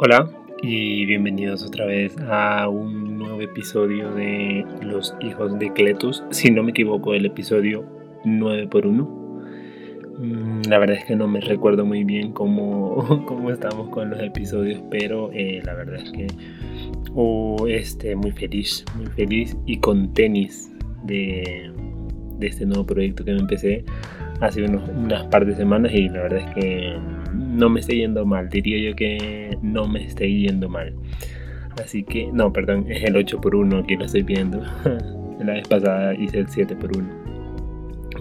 Hola y bienvenidos otra vez a un nuevo episodio de Los Hijos de Cletus. Si no me equivoco, el episodio 9 por 1. Mm, la verdad es que no me recuerdo muy bien cómo, cómo estamos con los episodios, pero eh, la verdad es que oh, este, muy feliz, muy feliz y con tenis de, de este nuevo proyecto que me empecé hace unos, unas par de semanas y la verdad es que no me está yendo mal. Diría yo que no me está yendo mal. Así que, no, perdón, es el 8 por 1 que lo estoy viendo. La vez pasada hice el 7 por 1.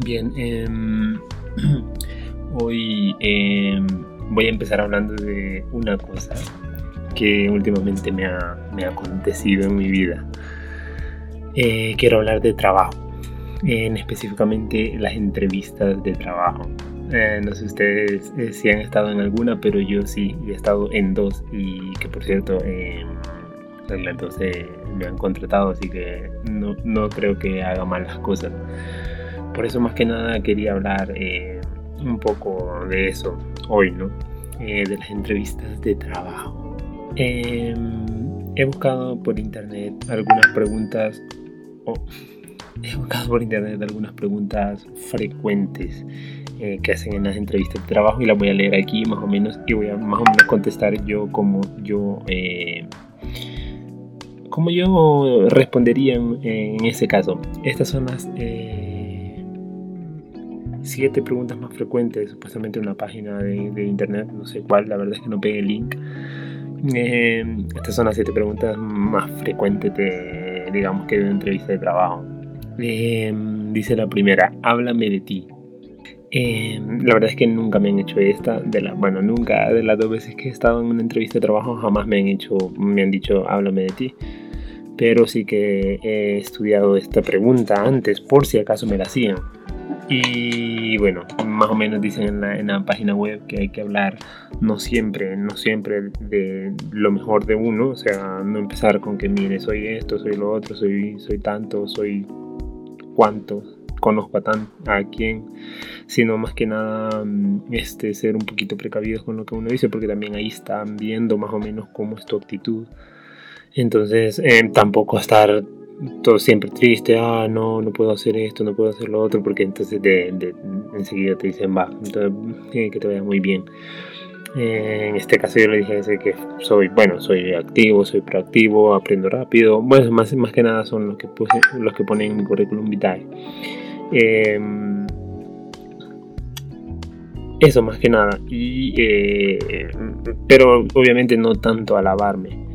Bien, em, hoy em, voy a empezar hablando de una cosa que últimamente me ha, me ha acontecido en mi vida. Eh, quiero hablar de trabajo en específicamente las entrevistas de trabajo. Eh, no sé ustedes eh, si han estado en alguna, pero yo sí he estado en dos y que por cierto eh, las dos me han contratado, así que no, no, creo que haga mal las cosas. Por eso más que nada quería hablar un poco de eso hoy, ¿no? de las entrevistas de trabajo. Em, he buscado por internet algunas preguntas. Oh, he buscado por internet algunas preguntas frecuentes eh, que hacen en las entrevistas de trabajo y las voy a leer aquí más o menos y voy a más o menos contestar yo como yo eh, como yo respondería en, ese caso. Estas son las eh, siete preguntas más frecuentes, supuestamente en una página de, internet, no sé cuál, la verdad es que no pegué el link. estas son las siete preguntas más frecuentes de, digamos que de una entrevista de trabajo. dice la primera, háblame de ti. Eh, la verdad es que nunca me han hecho esta, de la, bueno, nunca de las dos veces que he estado en una entrevista de trabajo jamás me han hecho, me han dicho háblame de ti. Pero sí que he estudiado esta pregunta antes por si acaso me la hacían. Y bueno, más o menos dicen en la, en la, página web que hay que hablar no siempre, no siempre de lo mejor de uno, o sea, no empezar con que mire, soy esto, soy lo otro, soy, soy tanto, soy cuánto, conozco a, tan, a quién, sino más que nada mm, este, ser un poquito precavidos con lo que uno dice, porque también ahí están viendo más o menos cómo es tu actitud. Entonces, eh, tampoco estar todo siempre triste, ah, no, no puedo hacer esto, no puedo hacer lo otro, porque entonces de, enseguida te dicen, va, entonces, que te vaya muy bien. Eh, en este caso yo le dije que soy, bueno, soy activo, soy proactivo, aprendo rápido. Bueno, más, más que nada son los que, puse, los que ponen en mi currículum vitae. Em, eso más que nada. Y, eh, pero obviamente no tanto alabarme.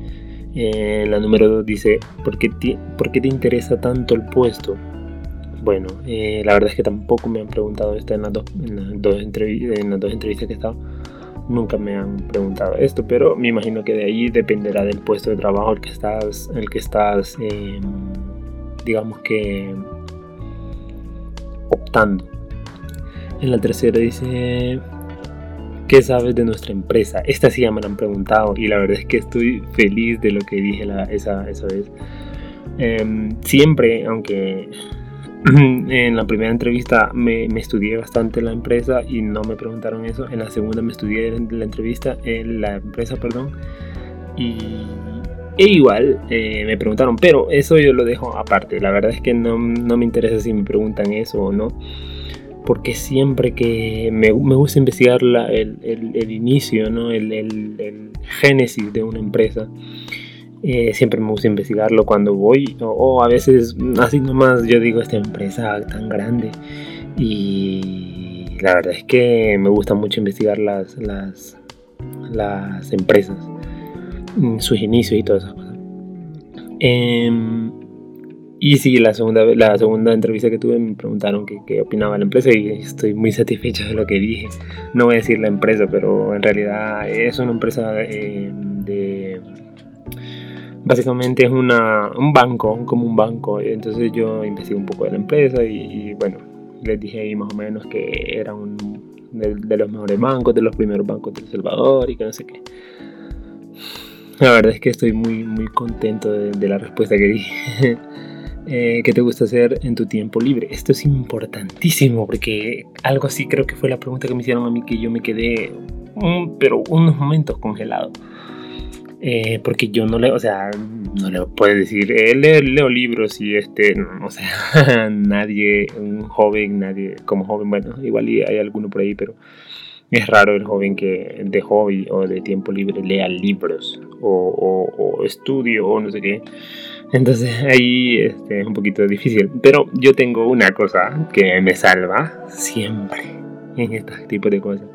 Eh, la número 2 dice, ¿por qué, te, ¿por qué te interesa tanto el puesto? Bueno, eh, la verdad es que tampoco me han preguntado esto en las dos entrevistas que he estado. Nunca me han preguntado esto, pero me imagino que de ahí dependerá del puesto de trabajo el que estás, el que estás, em, digamos que optando. En la tercera dice, ¿qué sabes de nuestra empresa? Esta sí ya me la han preguntado y la verdad es que estoy feliz de lo que dije esa, esa, vez. Em, siempre, aunque en la primera entrevista me, estudié bastante la empresa y no me preguntaron eso, en la segunda me estudié la entrevista, en la empresa, perdón, y e igual eh, me preguntaron, pero eso yo lo dejo aparte. La verdad es que no, no me interesa si me preguntan eso o no. Porque siempre que me, me gusta investigar la, el, el, inicio, ¿no? el, el, génesis de una empresa, eh, siempre me gusta investigarlo cuando voy. O, a veces, así nomás, yo digo, esta empresa tan grande. Y la verdad es que me gusta mucho investigar las, las, las empresas sus inicios y todas esas cosas. Em, y sí, la segunda, la segunda entrevista que tuve me preguntaron qué, opinaba la empresa y estoy muy satisfecho de lo que dije. No voy a decir la empresa, pero en realidad es una empresa em, de... Básicamente es una, un banco, como un banco. Entonces yo investigué un poco de la empresa y, bueno, les dije ahí más o menos que era un de, de los mejores bancos, de los primeros bancos de El Salvador y que no sé qué. La verdad es que estoy muy, muy contento de, la respuesta que di. eh, ¿Qué te gusta hacer en tu tiempo libre? Esto es importantísimo porque algo así creo que fue la pregunta que me hicieron a mí que yo me quedé, pero unos momentos congelado. Eh, porque yo no le, o sea, no le puedo decir, eh, leo, libros y este, o sea, nadie, un joven, nadie, como joven, bueno, igual hay alguno por ahí, pero es raro el joven que de hobby o de tiempo libre lea libros o, o, estudio o no sé qué. Entonces ahí este, es un poquito difícil. Pero yo tengo una cosa que me salva siempre en este tipo de cosas.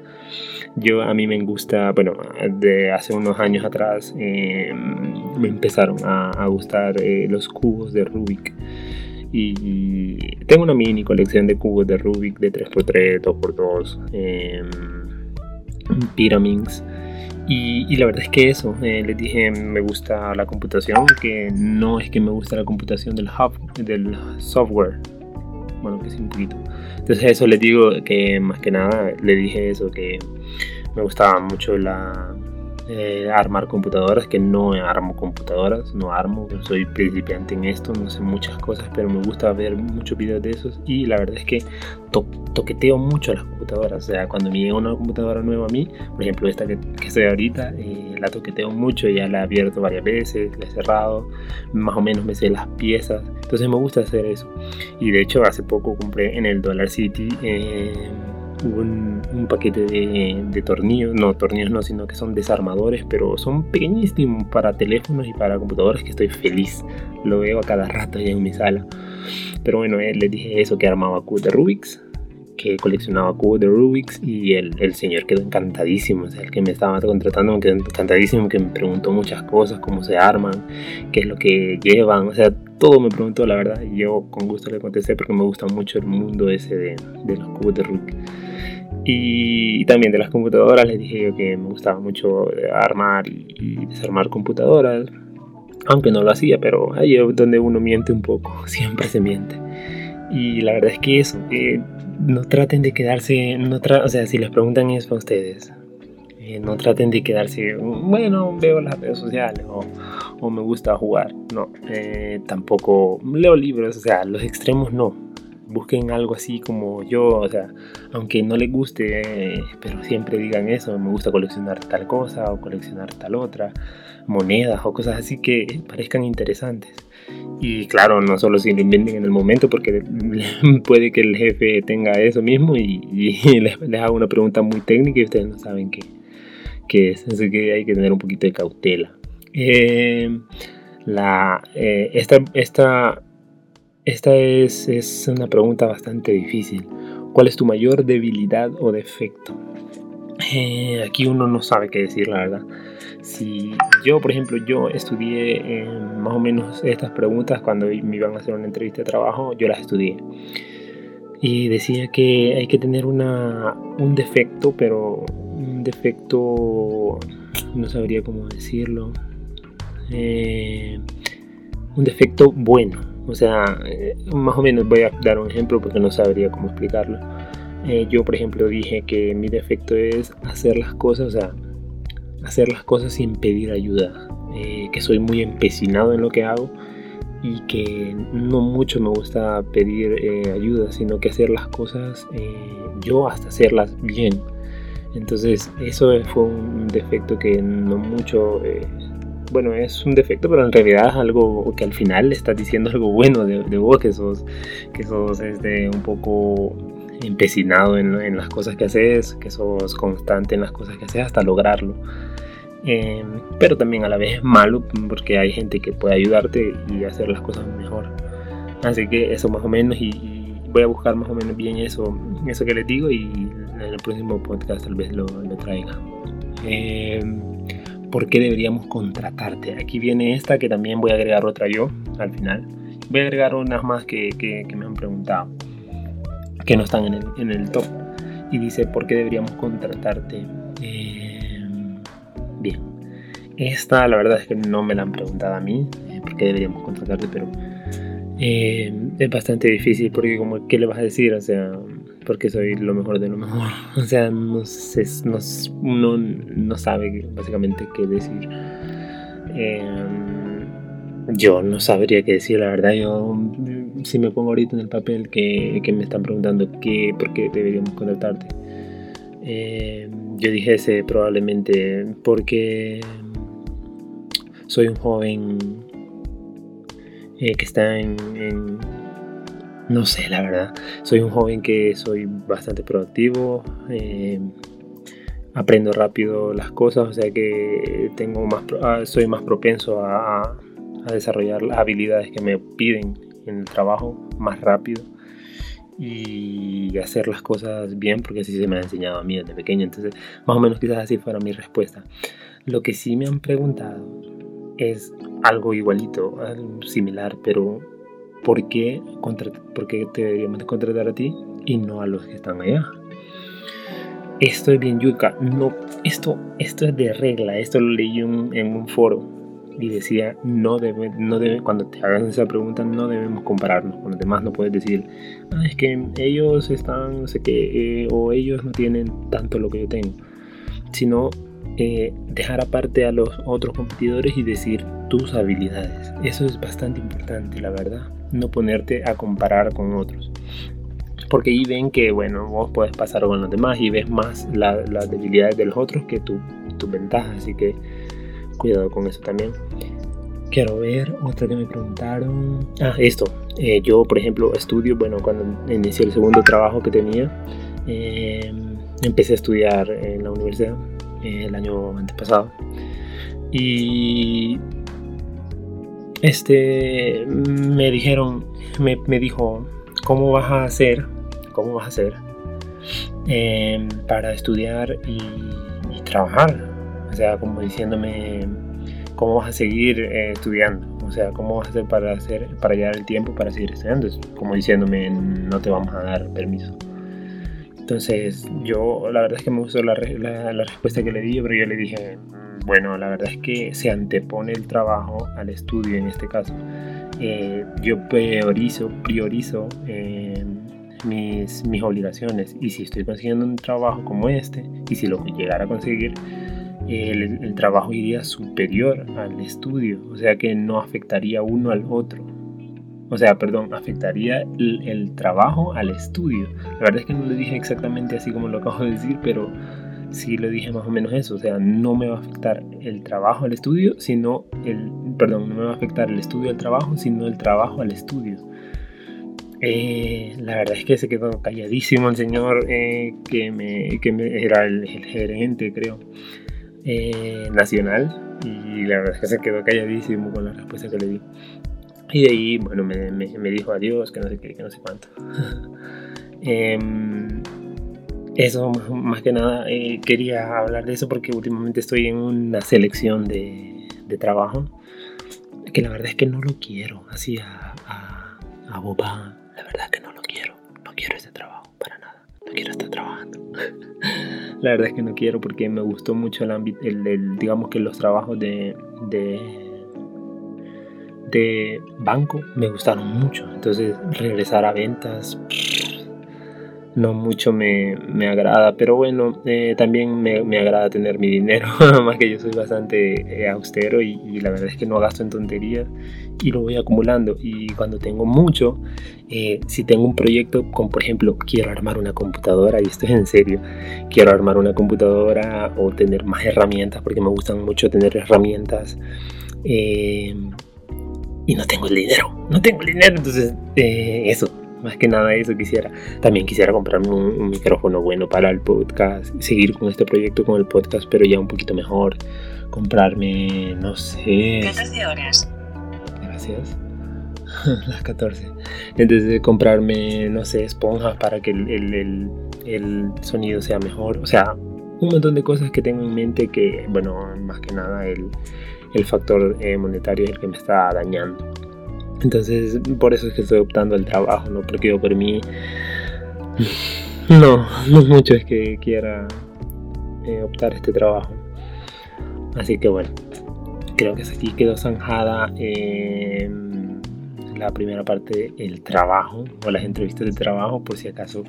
Yo a mí me gusta, bueno, de hace unos años atrás em, me empezaron a, gustar eh, los cubos de Rubik. Y tengo una mini colección de cubos de Rubik de 3x3, 2x2, eh, Pyraminx. Y, la verdad es que eso, eh, les dije, me gusta la computación, que no es que me gusta la computación del, hub, del software, bueno, que sí un poquito. Entonces eso les digo que más que nada le dije eso, que me gustaba mucho la eh, armar computadoras, que no armo computadoras, no armo, soy principiante en esto, no sé muchas cosas, pero me gusta ver muchos videos de esos y la verdad es que toqueteo mucho las computadoras, o sea, cuando me llega una computadora nueva a mí, por ejemplo esta que, estoy ahorita, eh, la toqueteo mucho, ya la he abierto varias veces, la he cerrado, más o menos me sé las piezas, entonces me gusta hacer eso. Y de hecho hace poco compré en el Dollar City... Eh, un, un paquete de, tornillos, no tornillos no, sino que son desarmadores, pero son pequeñísimos para teléfonos y para computadores que estoy feliz. Lo veo a cada rato ya en mi sala. Pero bueno, eh, les dije eso, que armaba cubos de Rubik's, que coleccionaba cubos de Rubik's y el, el, señor quedó encantadísimo, o sea, el que me estaba contratando me quedó encantadísimo, que me preguntó muchas cosas, cómo se arman, qué es lo que llevan, o sea, todo me preguntó la verdad y yo con gusto le contesté porque me gusta mucho el mundo ese de, de los cubos de Rubik. Y también de las computadoras les dije yo que me gustaba mucho armar y desarmar computadoras, aunque no lo hacía, pero ahí es donde uno miente un poco, siempre se miente. Y la verdad es que eso, eh, no traten de quedarse, no o sea, si les preguntan eso a ustedes, eh, no traten de quedarse, bueno, veo las redes sociales o, o me gusta jugar, no, eh, tampoco leo libros, o sea, los extremos no, busquen algo así como yo, o sea, aunque no les guste, pero siempre digan eso, me gusta coleccionar tal cosa o coleccionar tal otra, monedas o cosas así que parezcan interesantes. Y claro, no solo si lo en el momento, porque puede que el jefe tenga eso mismo y, les, haga una pregunta muy técnica y ustedes no saben qué, qué es. Así que hay que tener un poquito de cautela. Eh, la, eh, esta, esta esta es, una pregunta bastante difícil. ¿Cuál es tu mayor debilidad o defecto? Eh, aquí uno no sabe qué decir, la verdad. Si yo, por ejemplo, yo estudié eh, más o menos estas preguntas cuando me iban a hacer una entrevista de trabajo, yo las estudié. Y decía que hay que tener una, un defecto, pero un defecto, no sabría cómo decirlo, eh, un defecto bueno o sea, eh, más o menos voy a dar un ejemplo porque no sabría cómo explicarlo. Eh, yo, por ejemplo, dije que mi defecto es hacer las cosas, o sea, hacer las cosas sin pedir ayuda. Eh, que soy muy empecinado en lo que hago y que no mucho me gusta pedir ayuda, sino que hacer las cosas yo hasta hacerlas bien. Entonces, eso fue un defecto que no mucho bueno, es un defecto, pero en realidad es algo que al final le estás diciendo algo bueno de, vos, que sos, que sos este, un poco empecinado en, las cosas que haces, que sos constante en las cosas que haces hasta lograrlo. Eh, pero también a la vez es malo porque hay gente que puede ayudarte y hacer las cosas mejor. Así que eso más o menos y, voy a buscar más o menos bien eso, eso que les digo y en el próximo podcast tal vez lo, traiga. Eh, ¿por qué deberíamos contratarte? Aquí viene esta que también voy a agregar otra yo al final. Voy a agregar unas más que, me han preguntado, que no están en el, top. Y dice, ¿por qué deberíamos contratarte? Eh, esta la verdad es que no me la han preguntado a mí, eh, ¿por qué deberíamos contratarte? Pero eh, es bastante difícil porque como, ¿qué le vas a decir? O sea, porque soy lo mejor de lo mejor. O sea, no sé, no, uno no sabe básicamente qué decir. Em, yo no sabría qué decir, la verdad. Yo, si me pongo ahorita en el papel que, que me están preguntando qué, por qué deberíamos contratarte, em, yo dijese probablemente porque soy un joven eh, que está en, no sé, la verdad. Soy un joven que soy bastante productivo. Eh, aprendo rápido las cosas, o sea que tengo más, ah, soy más propenso a, a desarrollar las habilidades que me piden en el trabajo más rápido y hacer las cosas bien porque así se me ha enseñado a mí desde pequeño. Entonces, más o menos quizás así fuera mi respuesta. Lo que sí me han preguntado es algo igualito, similar, pero ¿por qué, por qué te deberíamos contratar a ti y no a los que están allá? Esto es bien yuca. No, esto, esto es de regla. Esto lo leí en un foro y decía, no debe, no debe, cuando te hagan esa pregunta, no debemos compararnos con los demás, no puedes decir, ah, es que ellos están, no sé qué, eh, o ellos no tienen tanto lo que yo tengo, sino eh, dejar aparte a los otros competidores y decir tus habilidades. Eso es bastante importante, la verdad, no ponerte a comparar con otros. Porque ahí ven que, bueno, vos puedes pasar con los demás y ves más las debilidades de los otros que tu, tu ventaja. Así que cuidado con eso también. Quiero ver otra que me preguntaron. Ah, esto. Eh, yo, por ejemplo, estudio, bueno, cuando inicié el segundo trabajo que tenía, eh, empecé a estudiar en la universidad eh, el año antepasado. Y este me dijeron, me, me dijo, ¿cómo vas a hacer? ¿Cómo vas a hacer para estudiar y, y trabajar? O sea, como diciéndome, ¿cómo vas a seguir eh, estudiando? O sea, ¿cómo vas a hacer para, hacer para llegar el tiempo para seguir estudiando? Es como diciéndome, no te vamos a dar permiso. Entonces, yo la verdad es que me gustó la, la, respuesta que le di, pero yo le dije, mm, bueno, la verdad es que se antepone el trabajo al estudio en este caso. Eh, yo priorizo, priorizo eh, mis, mis obligaciones y si estoy consiguiendo un trabajo como este y si lo llegara a conseguir, el, trabajo iría superior al estudio, o sea que no afectaría uno al otro. O sea, perdón, afectaría el, trabajo al estudio. La verdad es que no lo dije exactamente así como lo acabo de decir, pero sí lo dije más o menos eso. O sea, no me va a afectar el trabajo al estudio, sino el, perdón, no me va a afectar el estudio al trabajo, sino el trabajo al estudio. Eh, la verdad es que se quedó calladísimo el señor eh, que, me, que me, era el gerente, creo. Eh, nacional y la verdad es que se quedó calladísimo con la respuesta que le di. Y de ahí, bueno, me, me, dijo adiós, que no sé qué, que no sé cuánto. Em, eso, más, que nada, eh, quería hablar de eso porque últimamente estoy en una selección de, de, trabajo que la verdad es que no lo quiero, así a, a, a boba. La verdad que no lo quiero, no quiero ese trabajo para nada, no quiero estar trabajando. la verdad es que no quiero porque me gustó mucho el ámbito, el, digamos que los trabajos de, de, de banco me gustaron mucho. Entonces regresar a ventas no mucho me, me agrada, pero bueno, eh, también me, me, agrada tener mi dinero, más que yo soy bastante eh, austero y, la verdad es que no gasto en tonterías y lo voy acumulando y cuando tengo mucho, eh, si tengo un proyecto como por ejemplo quiero armar una computadora y esto es en serio, quiero armar una computadora o tener más herramientas porque me gustan mucho tener herramientas y no tengo el dinero, no tengo el dinero, entonces eso más que nada eso quisiera. También quisiera comprarme un, micrófono bueno para el podcast, seguir con este proyecto con el podcast, pero ya un poquito mejor. Comprarme, no sé. 14 horas. Gracias. Las 14. Entonces, comprarme, no sé, esponjas para que el, el, el, sonido sea mejor. O sea, un montón de cosas que tengo en mente que, bueno, más que nada el, el factor eh, monetario es el que me está dañando. Entonces, por eso es que estoy optando al trabajo, ¿no? Porque yo por mí, no, no mucho es que quiera eh, optar este trabajo. Así que bueno, creo que aquí quedó zanjada la primera parte del trabajo o las entrevistas de trabajo, por si acaso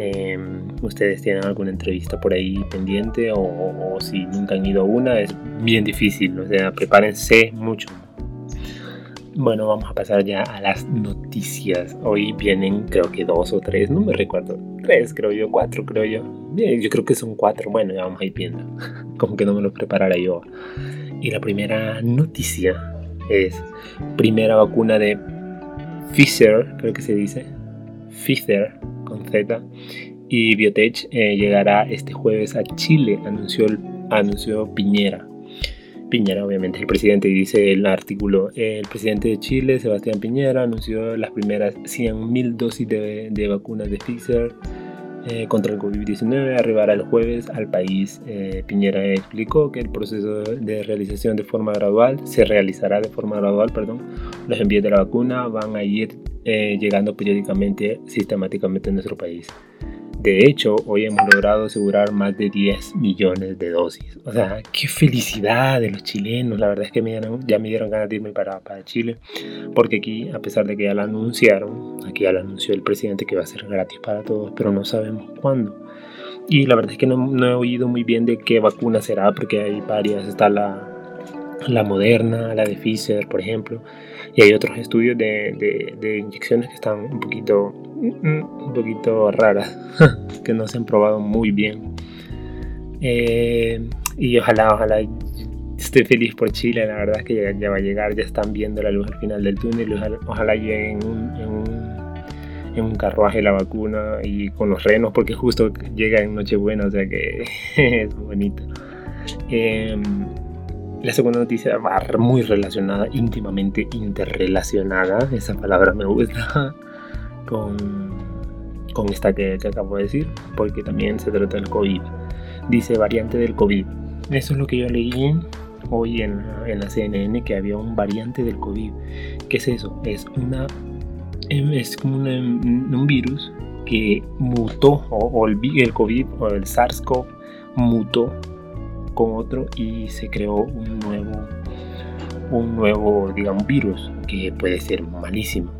em, ustedes tienen alguna entrevista por ahí pendiente o, o si nunca han ido a una, es bien difícil, o sea, prepárense mucho bueno, vamos a pasar ya a las noticias. Hoy vienen creo que dos o tres, no me recuerdo. Tres creo yo, cuatro creo yo. Yo creo que son cuatro. Bueno, ya vamos a ir viendo. Como que no me lo preparara yo. Y la primera noticia es primera vacuna de Pfizer, creo que se dice, Pfizer con Z, y Biotech eh, llegará este jueves a Chile, anunció, anunció Piñera. Piñera, obviamente, el presidente, dice el artículo, el presidente de Chile, Sebastián Piñera, anunció las primeras 100.000 dosis de, de vacunas de Pfizer eh, contra el COVID-19 arribará el jueves al país. Eh, Piñera explicó que el proceso de realización de forma gradual se realizará de forma gradual, perdón. Los envíos de la vacuna van a ir eh, llegando periódicamente, sistemáticamente en nuestro país. De hecho, hoy hemos logrado asegurar más de 10 millones de dosis. O sea, qué felicidad de los chilenos. La verdad es que me ya me dieron ganas de irme para, para Chile. Porque aquí, a pesar de que ya lo anunciaron, aquí ya lo anunció el presidente que va a ser gratis para todos, pero no sabemos cuándo. Y la verdad es que no, no he oído muy bien de qué vacuna será, porque hay varias. Está la, la Moderna, la de Pfizer, por ejemplo. Y hay otros estudios de, de, inyecciones que están un poquito, un poquito raras, que no se han probado muy bien. Eh, y ojalá, ojalá esté feliz por Chile, la verdad es que ya, va a llegar, ya están viendo la luz al final del túnel, ojalá, ojalá llegue en un, en, un, en un, carruaje la vacuna y con los renos, porque justo llega en Nochebuena, o sea que es bonito. Eh, la segunda noticia va muy relacionada, íntimamente interrelacionada, esa palabra me gusta, con, con esta que, acabo de decir, porque también se trata del COVID. Dice variante del COVID. Eso es lo que yo leí hoy en, en la CNN, que había un variante del COVID. ¿Qué es eso? Es, una, es como un virus que mutó, o, o el, el COVID o el SARS-CoV mutó con otro y se creó un nuevo, un nuevo, digamos, virus que puede ser malísimo.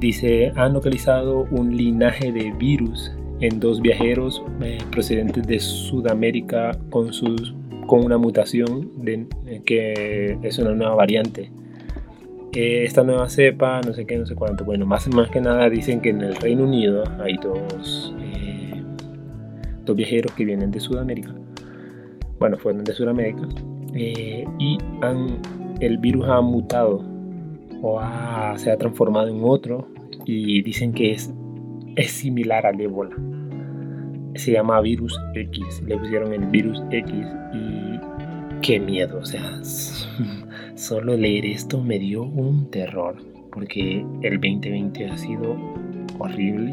Dice, han localizado un linaje de virus en dos viajeros eh, procedentes de Sudamérica con, sus, con una mutación de, que es una nueva variante. Eh, esta nueva cepa, no sé qué, no sé cuánto. Bueno, más, más que nada dicen que en el Reino Unido hay dos, eh, dos viajeros que vienen de Sudamérica bueno, fueron de Sudamérica, eh, y han, el virus ha mutado o se ha transformado en otro y dicen que es, es similar al ébola. Se llama virus X, le pusieron el virus X y qué miedo, o sea, solo leer esto me dio un terror porque el 2020 ha sido horrible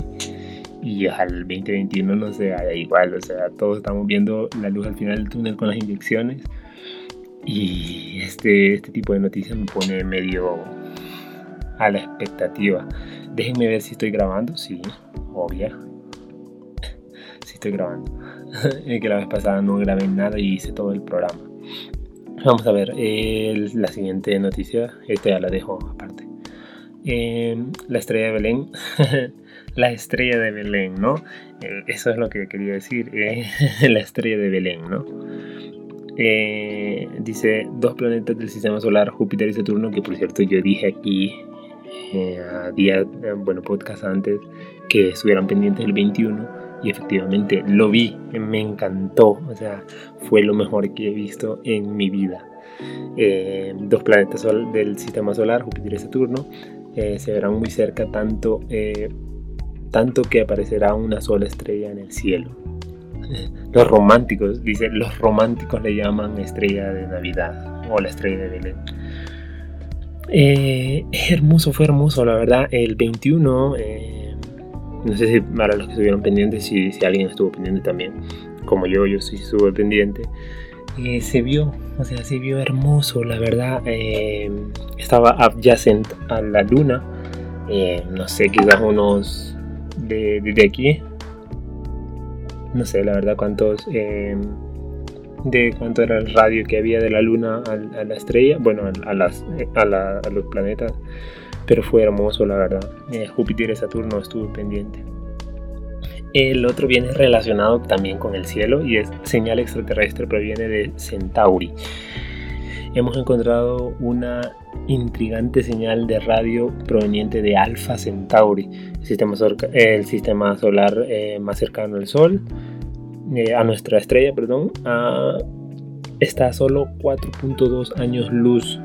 y al 2021 no se igual, o sea, todos estamos viendo la luz al final del túnel con las inyecciones y este, este tipo de noticias me pone medio a la expectativa. Déjenme ver si estoy grabando, sí, obvia. si estoy grabando. que la vez pasada no grabé nada y hice todo el programa. Vamos a ver, la siguiente noticia, esta ya la dejo aparte. La estrella de Belén la estrella de Belén, ¿no? Eh, eso es lo que quería decir, eh, la estrella de Belén, ¿no? Eh, dice dos planetas del sistema solar, Júpiter y Saturno, que por cierto yo dije aquí a día, bueno, podcast antes, que estuvieran pendientes el 21 y efectivamente lo vi, me encantó, o sea, fue lo mejor que he visto en mi vida. dos planetas del sistema solar, Júpiter y Saturno, se verán muy cerca tanto tanto que aparecerá una sola estrella en el cielo. Los románticos, dice, los románticos le llaman estrella de Navidad o la estrella de Belén. Eh, hermoso, fue hermoso, la verdad. El 21, eh, no sé si para los que estuvieron pendientes, si, si alguien estuvo pendiente también, como yo, yo sí estuve pendiente. Eh, se vio, o sea, se vio hermoso, la verdad. estaba adyacent a la luna, no sé, quizás unos de, aquí. No sé, la verdad, cuántos. De cuánto era el radio que había de la luna a, la estrella, bueno, a, las, a, los planetas, pero fue hermoso, la verdad. Eh, Júpiter y Saturno estuvo pendiente. El otro viene relacionado también con el cielo y es señal extraterrestre, proviene de Centauri. Hemos encontrado una intrigante señal de radio proveniente de Alpha Centauri, el sistema, el sistema solar eh, más cercano al Sol, eh, a nuestra estrella, perdón, a está a solo 4.2 años luz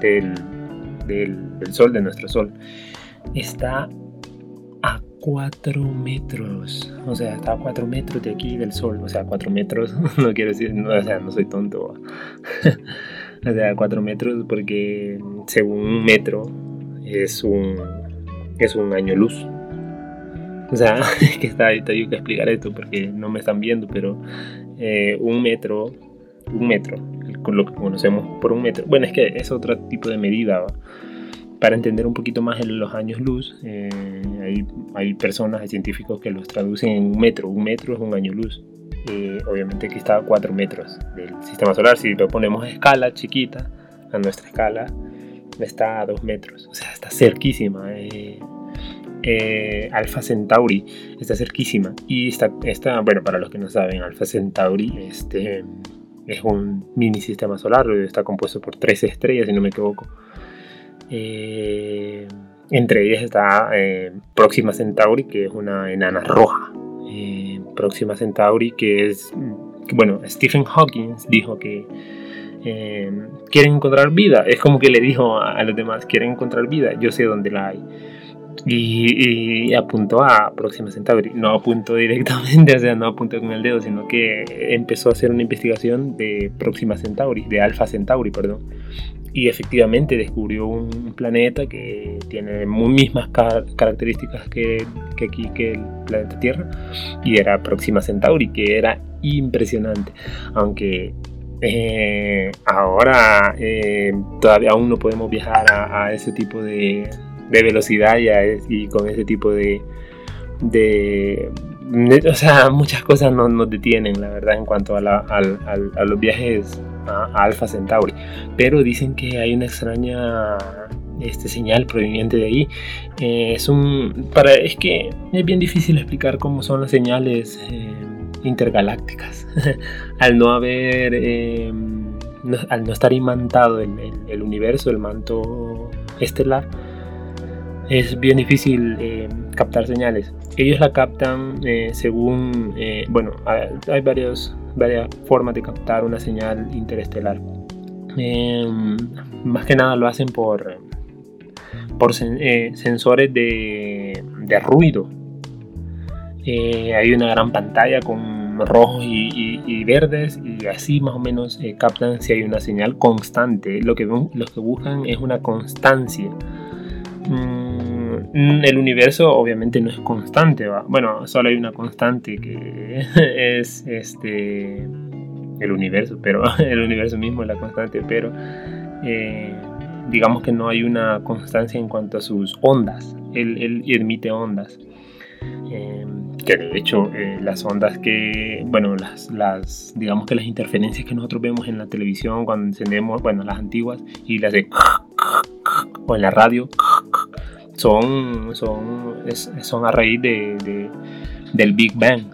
del, del, Sol, de nuestro Sol. Está 4 metros. O sea, está a 4 metros de aquí del Sol. O sea, 4 metros, no quiero decir, no, o sea, no soy tonto. o sea, 4 metros porque según un metro es un, es un año luz. O sea, es que está ahí, tengo que explicar esto porque no me están viendo, pero eh, un metro, un metro, con lo que conocemos por un metro. Bueno, es que es otro tipo de medida. Para entender un poquito más en los años luz, eh, hay, hay, personas, hay científicos que los traducen en un metro. Un metro es un año luz. Eh, obviamente aquí está a 4 metros del sistema solar. Si lo ponemos a escala chiquita, a nuestra escala, está a 2 metros. O sea, está cerquísima. Eh, Alpha Centauri está cerquísima y está, está, bueno, para los que no saben, Alpha Centauri este, es un mini sistema solar, está compuesto por tres estrellas, si no me equivoco. Eh, entre ellas está eh, Próxima Centauri, que es una enana roja. Próxima Centauri, que es, bueno, Stephen Hawking dijo que quieren encontrar vida. Es como que le dijo a, los demás, quieren encontrar vida, yo sé dónde la hay. Y, apuntó a Próxima Centauri. No apuntó directamente, o sea, no apuntó con el dedo, sino que empezó a hacer una investigación de Próxima Centauri, de Alpha Centauri, perdón. Y efectivamente descubrió un planeta que tiene muy mismas características que, que, aquí, que el planeta Tierra. Y era Próxima Centauri, que era impresionante. Aunque eh, ahora eh, todavía aún no podemos viajar a ese tipo de, de velocidad y con ese tipo de, de, o sea, muchas cosas nos, nos, detienen, la verdad, en cuanto a, la, a, los viajes a, Alpha Centauri. Pero dicen que hay una extraña este, señal proveniente de ahí. Eh, es, un, para, es que es bien difícil explicar cómo son las señales eh, intergalácticas. al no haber, eh, al no estar imantado el, el universo, el manto estelar es bien difícil captar señales. Ellos la captan según, bueno, hay varios, varias formas de captar una señal interestelar. Em, más que nada lo hacen por, por sensores de, de ruido. hay una gran pantalla con rojos y, verdes y así más o menos captan si hay una señal constante. Lo que, lo que buscan es una constancia. Mm, el universo obviamente no es constante, bueno, solo hay una constante que es este el universo, pero el universo mismo es la constante, pero eh, digamos que no hay una constancia en cuanto a sus ondas. Él, emite ondas. Eh, que de hecho eh, las ondas que, bueno, las, las, digamos que las interferencias que nosotros vemos en la televisión cuando encendemos, bueno, las antiguas y las de o en la radio son, son, son a raíz de, del Big Bang.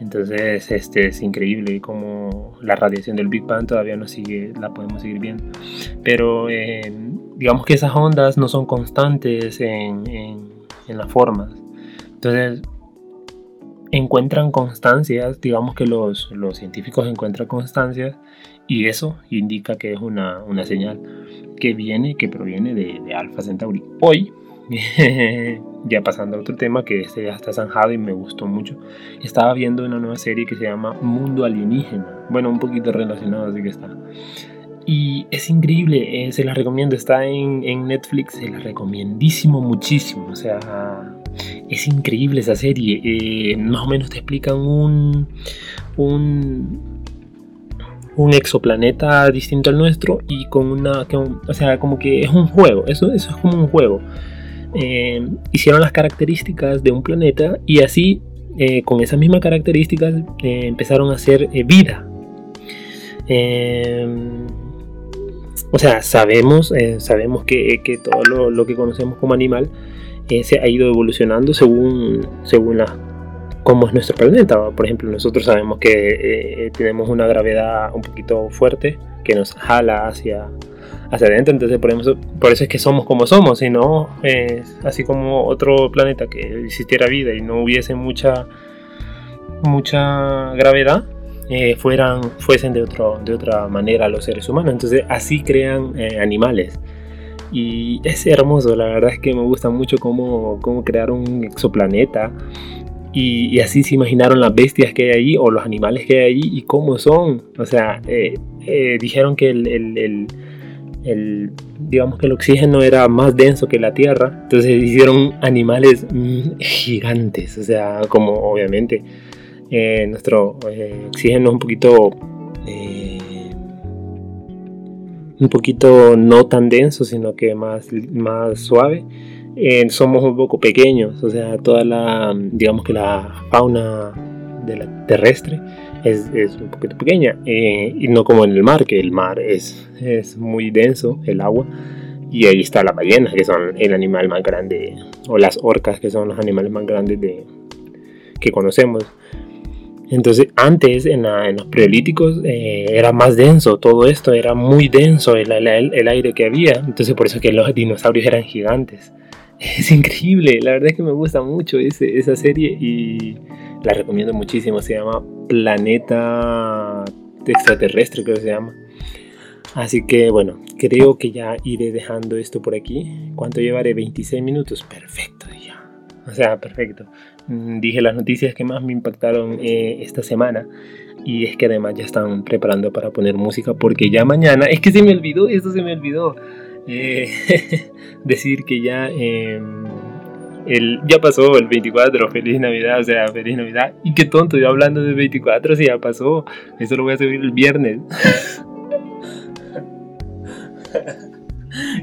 Entonces este, es increíble como la radiación del Big Bang todavía no sigue, la podemos seguir viendo. Pero eh, digamos que esas ondas no son constantes en, en, en las formas. Entonces encuentran constancias, digamos que los, los, científicos encuentran constancias y eso indica que es una, una señal que viene, que proviene de, de Alpha Centauri. Hoy ya pasando a otro tema que este ya está zanjado y me gustó mucho. Estaba viendo una nueva serie que se llama Mundo Alienígena. Bueno, un poquito relacionado, así que está. Y es increíble, eh, se la recomiendo, está en, en, Netflix, se la recomiendísimo muchísimo. O sea, es increíble esa serie. Eh, más o menos te explican un, un, un exoplaneta distinto al nuestro y con una, o sea, como que es un juego, eso, eso es como un juego. Eh, hicieron las características de un planeta y así, eh, con esas mismas características, eh, empezaron a hacer vida. o sea, sabemos, sabemos que, todo lo, que conocemos como animal se ha ido evolucionando según, según la, cómo es nuestro planeta. Por ejemplo, nosotros sabemos que tenemos una gravedad un poquito fuerte que nos jala hacia, hacia adentro. Entonces, por eso, por eso es que somos como somos. Si no, eh, así como otro planeta que existiera vida y no hubiese mucha, mucha gravedad, eh, fueran, fuesen de, otro, de otra manera los seres humanos. Entonces así crean eh, animales. Y es hermoso, la verdad es que me gusta mucho cómo, cómo crear un exoplaneta. Y, así se imaginaron las bestias que hay allí o los animales que hay allí y cómo son. O sea, eh, dijeron que el, el, el, digamos que el oxígeno era más denso que la Tierra. Entonces hicieron animales mm, gigantes. O sea, como obviamente eh, nuestro eh, oxígeno es un poquito eh, un poquito no tan denso sino que más, más suave somos un poco pequeños o sea toda la digamos que la fauna terrestre es, es, un poquito pequeña y no como en el mar que el mar es, es muy denso el agua y ahí está la ballena que son el animal más grande o las orcas que son los animales más grandes de, que conocemos entonces, antes, en, los preolíticos, eh, era más denso todo esto, era muy denso el, aire que había. Entonces, por eso que los dinosaurios eran gigantes. Es increíble, la verdad es que me gusta mucho esa serie y la recomiendo muchísimo. Se llama Planeta Extraterrestre, creo que se llama. Así que bueno, creo que ya iré dejando esto por aquí. ¿Cuánto llevaré? 26 minutos. Perfecto, ya. O sea, perfecto. Mm, dije las noticias que más me impactaron eh, esta semana. Y es que además ya están preparando para poner música porque ya mañana, es que se me olvidó, esto se me olvidó, eh, decir que ya, em, el, ya pasó el 24, feliz Navidad, o sea, feliz Navidad. Y qué tonto, yo hablando del 24, si ya pasó, eso lo voy a subir el viernes.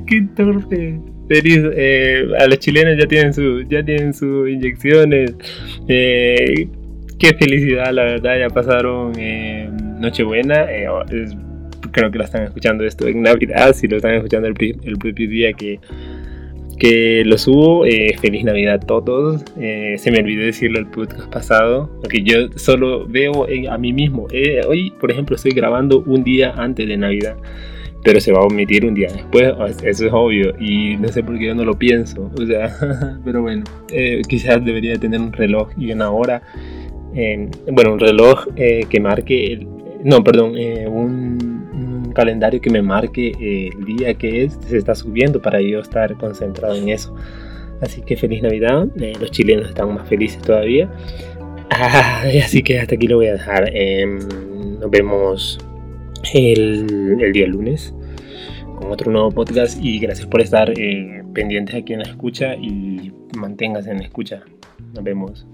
qué torpe. Feliz, eh, a los chilenos ya tienen su, ya tienen sus inyecciones. Eh, qué felicidad, la verdad, ya pasaron eh, Nochebuena. Creo que la están escuchando esto en Navidad, si lo están escuchando el, propio día que, que lo subo. feliz Navidad a todos. se me olvidó decirlo el podcast pasado, porque yo solo veo a mí mismo. hoy, por ejemplo, estoy grabando un día antes de Navidad pero se va a omitir un día después, eso es obvio, y no sé por qué yo no lo pienso, o sea, pero bueno, eh, quizás debería tener un reloj y una hora, bueno, un reloj eh, que marque, el, no, perdón, eh, un, calendario que me marque el día que es, se está subiendo para yo estar concentrado en eso. Así que feliz Navidad, los chilenos están más felices todavía. Así que hasta aquí lo voy a dejar. Em, nos vemos el, día lunes con otro nuevo podcast y gracias por estar eh, pendientes aquí en la escucha y manténgase en la escucha. Nos vemos.